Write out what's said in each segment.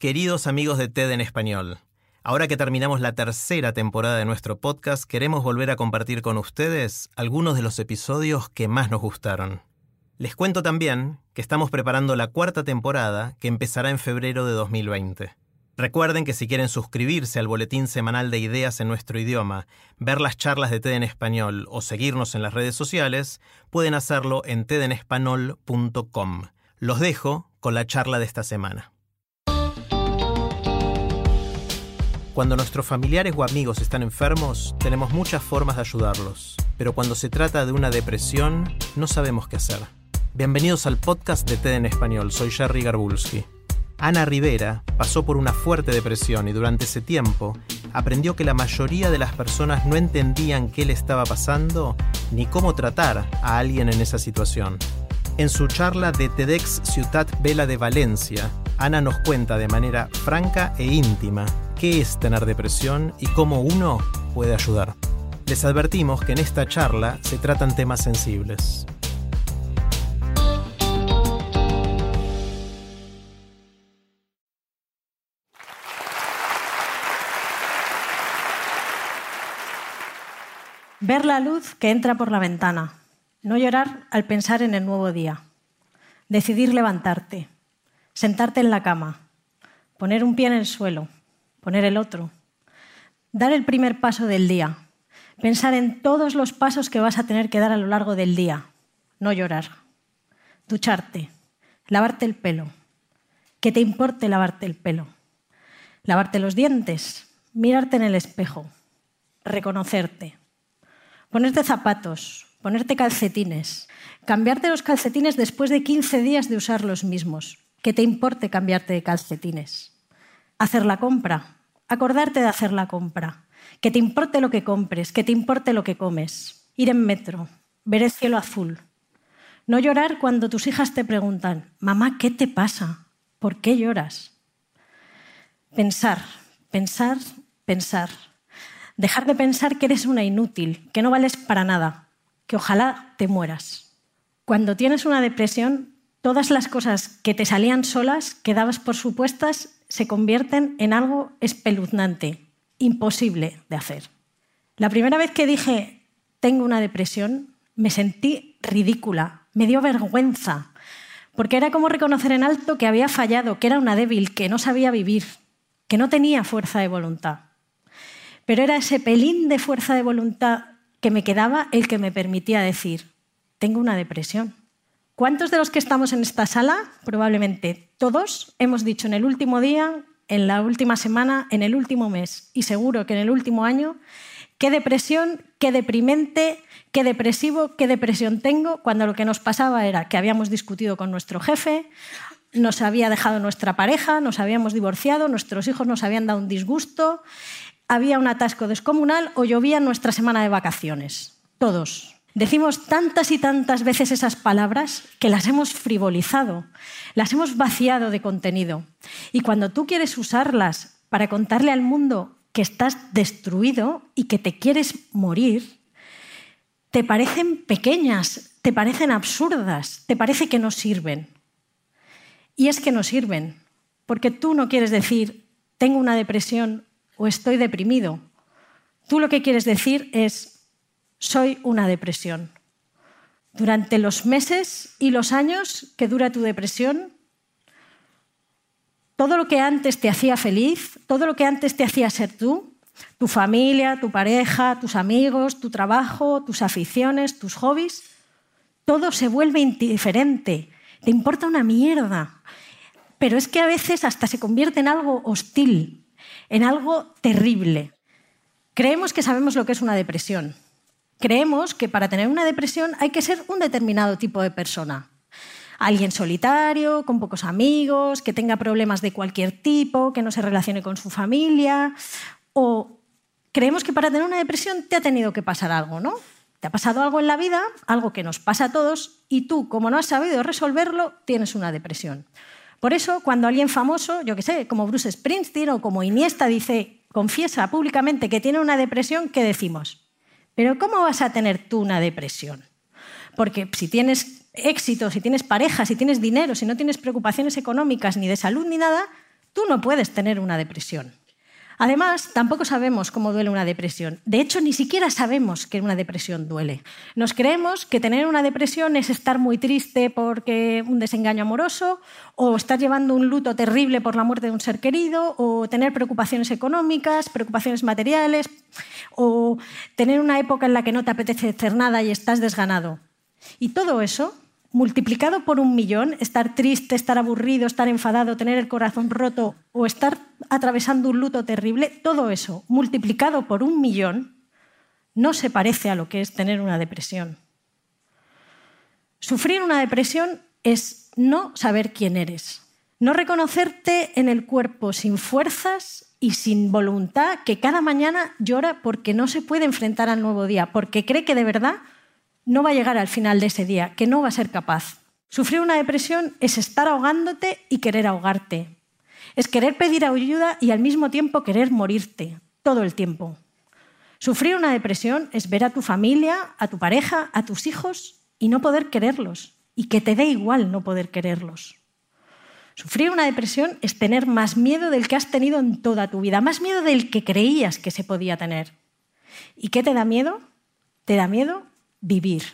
Queridos amigos de TED en español, ahora que terminamos la tercera temporada de nuestro podcast, queremos volver a compartir con ustedes algunos de los episodios que más nos gustaron. Les cuento también que estamos preparando la cuarta temporada que empezará en febrero de 2020. Recuerden que si quieren suscribirse al boletín semanal de ideas en nuestro idioma, ver las charlas de TED en español o seguirnos en las redes sociales, pueden hacerlo en tedenespanol.com. Los dejo con la charla de esta semana. Cuando nuestros familiares o amigos están enfermos, tenemos muchas formas de ayudarlos, pero cuando se trata de una depresión, no sabemos qué hacer. Bienvenidos al podcast de TED en español, soy Jerry Garbulski. Ana Rivera pasó por una fuerte depresión y durante ese tiempo aprendió que la mayoría de las personas no entendían qué le estaba pasando ni cómo tratar a alguien en esa situación. En su charla de TEDx Ciutat Vela de Valencia, Ana nos cuenta de manera franca e íntima qué es tener depresión y cómo uno puede ayudar. Les advertimos que en esta charla se tratan temas sensibles. Ver la luz que entra por la ventana. No llorar al pensar en el nuevo día. Decidir levantarte. Sentarte en la cama. Poner un pie en el suelo. Poner el otro. Dar el primer paso del día. Pensar en todos los pasos que vas a tener que dar a lo largo del día. No llorar. Ducharte. Lavarte el pelo. Que te importe lavarte el pelo. Lavarte los dientes. Mirarte en el espejo. Reconocerte ponerte zapatos, ponerte calcetines, cambiarte los calcetines después de 15 días de usar los mismos, que te importe cambiarte de calcetines, hacer la compra, acordarte de hacer la compra, que te importe lo que compres, que te importe lo que comes, ir en metro, ver el cielo azul, no llorar cuando tus hijas te preguntan, mamá, ¿qué te pasa? ¿Por qué lloras? Pensar, pensar, pensar dejar de pensar que eres una inútil, que no vales para nada, que ojalá te mueras. Cuando tienes una depresión, todas las cosas que te salían solas, que dabas por supuestas, se convierten en algo espeluznante, imposible de hacer. La primera vez que dije, tengo una depresión, me sentí ridícula, me dio vergüenza, porque era como reconocer en alto que había fallado, que era una débil, que no sabía vivir, que no tenía fuerza de voluntad pero era ese pelín de fuerza de voluntad que me quedaba el que me permitía decir, tengo una depresión. ¿Cuántos de los que estamos en esta sala, probablemente todos, hemos dicho en el último día, en la última semana, en el último mes y seguro que en el último año, qué depresión, qué deprimente, qué depresivo, qué depresión tengo, cuando lo que nos pasaba era que habíamos discutido con nuestro jefe, nos había dejado nuestra pareja, nos habíamos divorciado, nuestros hijos nos habían dado un disgusto, había un atasco descomunal o llovía nuestra semana de vacaciones. Todos. Decimos tantas y tantas veces esas palabras que las hemos frivolizado, las hemos vaciado de contenido. Y cuando tú quieres usarlas para contarle al mundo que estás destruido y que te quieres morir, te parecen pequeñas, te parecen absurdas, te parece que no sirven. Y es que no sirven, porque tú no quieres decir, tengo una depresión o estoy deprimido. Tú lo que quieres decir es, soy una depresión. Durante los meses y los años que dura tu depresión, todo lo que antes te hacía feliz, todo lo que antes te hacía ser tú, tu familia, tu pareja, tus amigos, tu trabajo, tus aficiones, tus hobbies, todo se vuelve indiferente, te importa una mierda. Pero es que a veces hasta se convierte en algo hostil, en algo terrible. Creemos que sabemos lo que es una depresión. Creemos que para tener una depresión hay que ser un determinado tipo de persona. Alguien solitario, con pocos amigos, que tenga problemas de cualquier tipo, que no se relacione con su familia. O creemos que para tener una depresión te ha tenido que pasar algo, ¿no? Te ha pasado algo en la vida, algo que nos pasa a todos, y tú, como no has sabido resolverlo, tienes una depresión. Por eso, cuando alguien famoso, yo qué sé, como Bruce Springsteen o como Iniesta, dice, confiesa públicamente que tiene una depresión, ¿qué decimos? Pero ¿cómo vas a tener tú una depresión? Porque si tienes éxito, si tienes pareja, si tienes dinero, si no tienes preocupaciones económicas ni de salud ni nada, tú no puedes tener una depresión. Además, tampoco sabemos cómo duele una depresión. De hecho, ni siquiera sabemos que una depresión duele. Nos creemos que tener una depresión es estar muy triste porque un desengaño amoroso, o estar llevando un luto terrible por la muerte de un ser querido, o tener preocupaciones económicas, preocupaciones materiales, o tener una época en la que no te apetece hacer nada y estás desganado. Y todo eso multiplicado por un millón, estar triste, estar aburrido, estar enfadado, tener el corazón roto o estar atravesando un luto terrible, todo eso multiplicado por un millón no se parece a lo que es tener una depresión. Sufrir una depresión es no saber quién eres, no reconocerte en el cuerpo sin fuerzas y sin voluntad que cada mañana llora porque no se puede enfrentar al nuevo día, porque cree que de verdad no va a llegar al final de ese día, que no va a ser capaz. Sufrir una depresión es estar ahogándote y querer ahogarte. Es querer pedir ayuda y al mismo tiempo querer morirte, todo el tiempo. Sufrir una depresión es ver a tu familia, a tu pareja, a tus hijos y no poder quererlos, y que te dé igual no poder quererlos. Sufrir una depresión es tener más miedo del que has tenido en toda tu vida, más miedo del que creías que se podía tener. ¿Y qué te da miedo? Te da miedo vivir.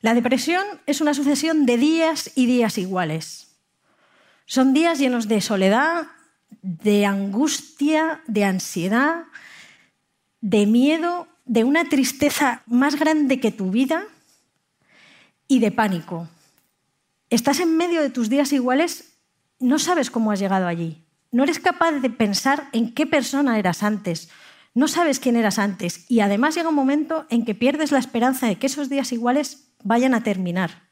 La depresión es una sucesión de días y días iguales. Son días llenos de soledad, de angustia, de ansiedad, de miedo, de una tristeza más grande que tu vida y de pánico. Estás en medio de tus días iguales, no sabes cómo has llegado allí. No eres capaz de pensar en qué persona eras antes, no sabes quién eras antes y además llega un momento en que pierdes la esperanza de que esos días iguales vayan a terminar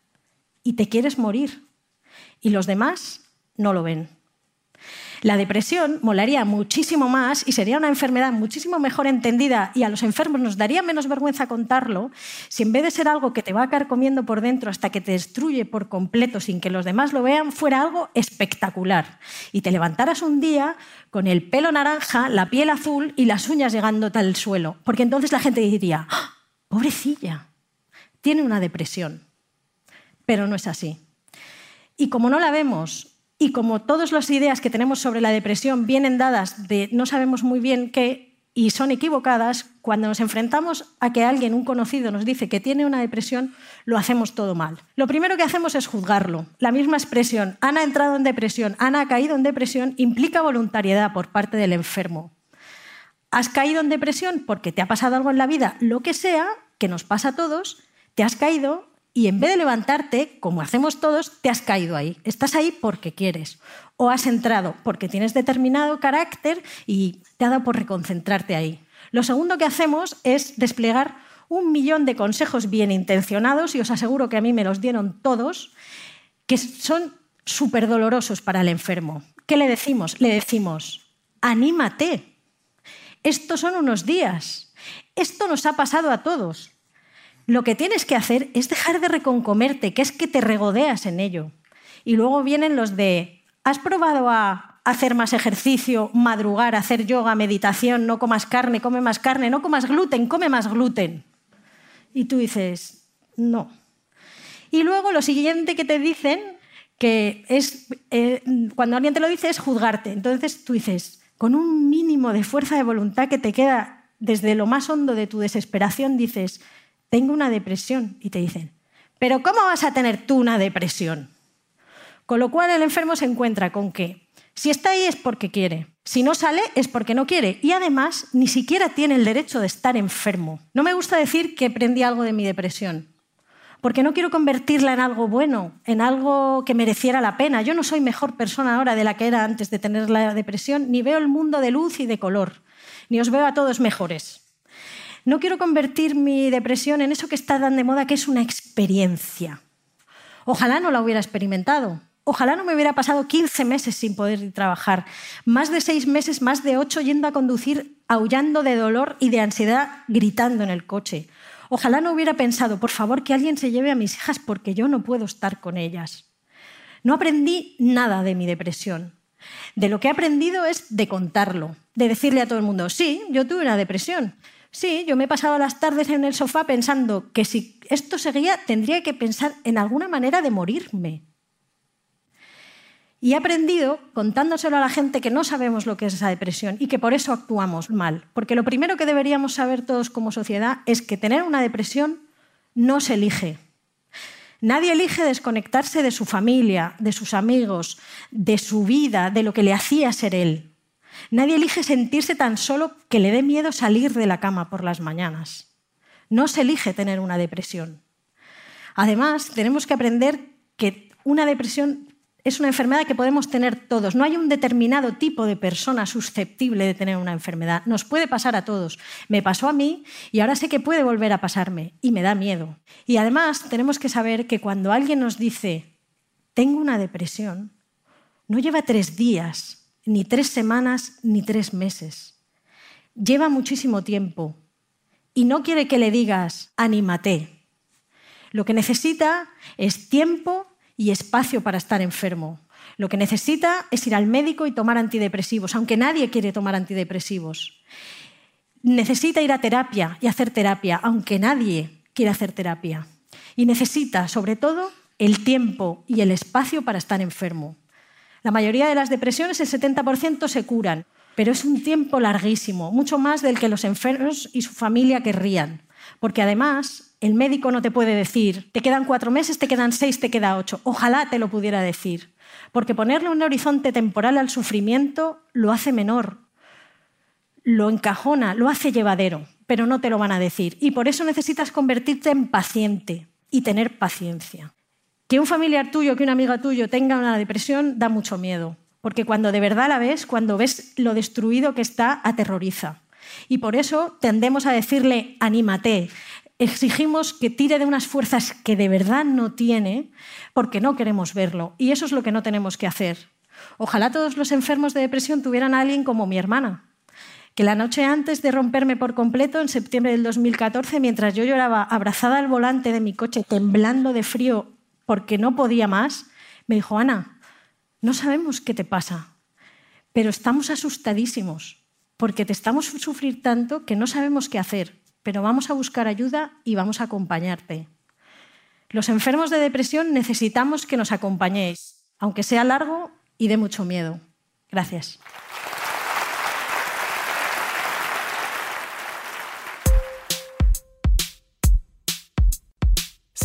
y te quieres morir y los demás no lo ven. La depresión molaría muchísimo más y sería una enfermedad muchísimo mejor entendida y a los enfermos nos daría menos vergüenza contarlo si en vez de ser algo que te va a caer comiendo por dentro hasta que te destruye por completo sin que los demás lo vean, fuera algo espectacular. Y te levantaras un día con el pelo naranja, la piel azul y las uñas llegando al suelo. Porque entonces la gente diría, ¡Ah! pobrecilla, tiene una depresión. Pero no es así. Y como no la vemos y como todas las ideas que tenemos sobre la depresión vienen dadas de no sabemos muy bien qué y son equivocadas, cuando nos enfrentamos a que alguien, un conocido, nos dice que tiene una depresión, lo hacemos todo mal. Lo primero que hacemos es juzgarlo. La misma expresión, Ana ha entrado en depresión, Ana ha caído en depresión, implica voluntariedad por parte del enfermo. Has caído en depresión porque te ha pasado algo en la vida, lo que sea, que nos pasa a todos, te has caído y en vez de levantarte, como hacemos todos, te has caído ahí. Estás ahí porque quieres. O has entrado porque tienes determinado carácter y te ha dado por reconcentrarte ahí. Lo segundo que hacemos es desplegar un millón de consejos bien intencionados, y os aseguro que a mí me los dieron todos, que son súper dolorosos para el enfermo. ¿Qué le decimos? Le decimos, anímate. Estos son unos días. Esto nos ha pasado a todos. Lo que tienes que hacer es dejar de reconcomerte, que es que te regodeas en ello. Y luego vienen los de, ¿has probado a hacer más ejercicio, madrugar, hacer yoga, meditación, no comas carne, come más carne, no comas gluten, come más gluten? Y tú dices, no. Y luego lo siguiente que te dicen, que es, eh, cuando alguien te lo dice, es juzgarte. Entonces tú dices, con un mínimo de fuerza de voluntad que te queda desde lo más hondo de tu desesperación, dices, tengo una depresión. Y te dicen, pero ¿cómo vas a tener tú una depresión? Con lo cual el enfermo se encuentra con que si está ahí es porque quiere, si no sale es porque no quiere y además ni siquiera tiene el derecho de estar enfermo. No me gusta decir que aprendí algo de mi depresión, porque no quiero convertirla en algo bueno, en algo que mereciera la pena. Yo no soy mejor persona ahora de la que era antes de tener la depresión, ni veo el mundo de luz y de color, ni os veo a todos mejores. No quiero convertir mi depresión en eso que está tan de moda, que es una experiencia. Ojalá no la hubiera experimentado. Ojalá no me hubiera pasado 15 meses sin poder trabajar, más de seis meses, más de ocho yendo a conducir, aullando de dolor y de ansiedad, gritando en el coche. Ojalá no hubiera pensado, por favor, que alguien se lleve a mis hijas porque yo no puedo estar con ellas. No aprendí nada de mi depresión. De lo que he aprendido es de contarlo, de decirle a todo el mundo, sí, yo tuve una depresión. Sí, yo me he pasado las tardes en el sofá pensando que si esto seguía tendría que pensar en alguna manera de morirme. Y he aprendido, contándoselo a la gente, que no sabemos lo que es esa depresión y que por eso actuamos mal. Porque lo primero que deberíamos saber todos como sociedad es que tener una depresión no se elige. Nadie elige desconectarse de su familia, de sus amigos, de su vida, de lo que le hacía ser él. Nadie elige sentirse tan solo que le dé miedo salir de la cama por las mañanas. No se elige tener una depresión. Además, tenemos que aprender que una depresión es una enfermedad que podemos tener todos. No hay un determinado tipo de persona susceptible de tener una enfermedad. Nos puede pasar a todos. Me pasó a mí y ahora sé que puede volver a pasarme y me da miedo. Y además tenemos que saber que cuando alguien nos dice, tengo una depresión, no lleva tres días, ni tres semanas, ni tres meses. Lleva muchísimo tiempo. Y no quiere que le digas, anímate. Lo que necesita es tiempo y espacio para estar enfermo. Lo que necesita es ir al médico y tomar antidepresivos, aunque nadie quiere tomar antidepresivos. Necesita ir a terapia y hacer terapia, aunque nadie quiere hacer terapia. Y necesita, sobre todo, el tiempo y el espacio para estar enfermo. La mayoría de las depresiones, el 70%, se curan, pero es un tiempo larguísimo, mucho más del que los enfermos y su familia querrían. Porque además el médico no te puede decir, te quedan cuatro meses, te quedan seis, te queda ocho. Ojalá te lo pudiera decir. Porque ponerle un horizonte temporal al sufrimiento lo hace menor, lo encajona, lo hace llevadero, pero no te lo van a decir. Y por eso necesitas convertirte en paciente y tener paciencia. Que un familiar tuyo, que una amiga tuyo tenga una depresión da mucho miedo, porque cuando de verdad la ves, cuando ves lo destruido que está, aterroriza. Y por eso tendemos a decirle, anímate, exigimos que tire de unas fuerzas que de verdad no tiene porque no queremos verlo. Y eso es lo que no tenemos que hacer. Ojalá todos los enfermos de depresión tuvieran a alguien como mi hermana, que la noche antes de romperme por completo, en septiembre del 2014, mientras yo lloraba abrazada al volante de mi coche, temblando de frío porque no podía más, me dijo, Ana, no sabemos qué te pasa, pero estamos asustadísimos porque te estamos sufrir tanto que no sabemos qué hacer pero vamos a buscar ayuda y vamos a acompañarte. Los enfermos de depresión necesitamos que nos acompañéis, aunque sea largo y de mucho miedo. Gracias.